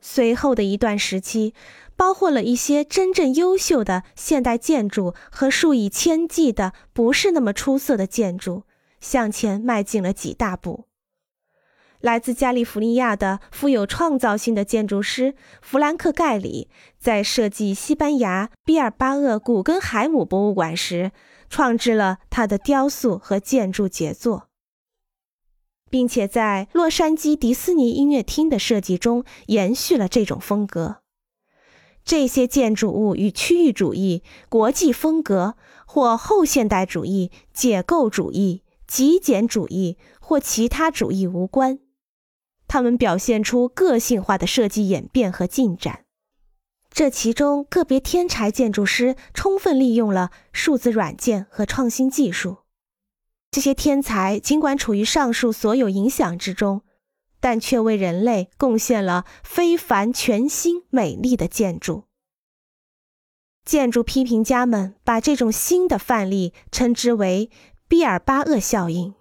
随后的一段时期，包括了一些真正优秀的现代建筑和数以千计的不是那么出色的建筑，向前迈进了几大步。来自加利福尼亚的富有创造性的建筑师弗兰克·盖里，在设计西班牙毕尔巴鄂古根海姆博物馆时，创制了他的雕塑和建筑杰作。并且在洛杉矶迪士尼音乐厅的设计中延续了这种风格。这些建筑物与区域主义、国际风格或后现代主义、解构主义、极简主义或其他主义无关。它们表现出个性化的设计演变和进展。这其中，个别天才建筑师充分利用了数字软件和创新技术。这些天才尽管处于上述所有影响之中，但却为人类贡献了非凡、全新、美丽的建筑。建筑批评家们把这种新的范例称之为“毕尔巴鄂效应”。